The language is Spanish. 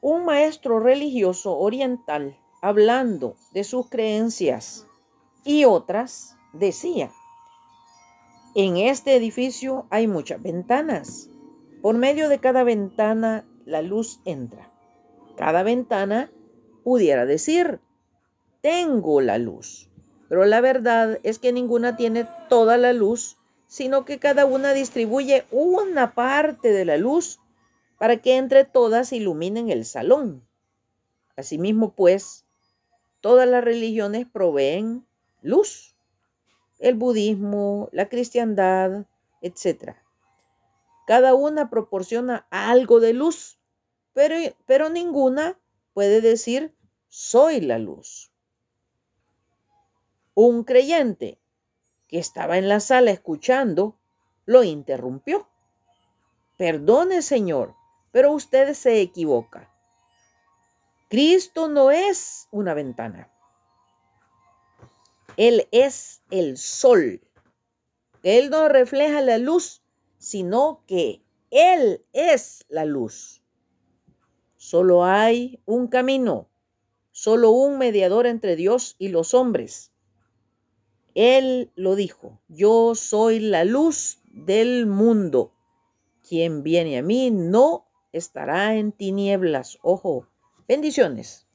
Un maestro religioso oriental, hablando de sus creencias y otras, decía, en este edificio hay muchas ventanas. Por medio de cada ventana la luz entra. Cada ventana pudiera decir, tengo la luz. Pero la verdad es que ninguna tiene toda la luz, sino que cada una distribuye una parte de la luz para que entre todas iluminen el salón. Asimismo, pues, todas las religiones proveen luz. El budismo, la cristiandad, etc. Cada una proporciona algo de luz, pero, pero ninguna puede decir soy la luz. Un creyente que estaba en la sala escuchando lo interrumpió. Perdone, Señor, pero usted se equivoca. Cristo no es una ventana. Él es el sol. Él no refleja la luz, sino que Él es la luz. Solo hay un camino, solo un mediador entre Dios y los hombres, él lo dijo, yo soy la luz del mundo. Quien viene a mí no estará en tinieblas. Ojo, bendiciones.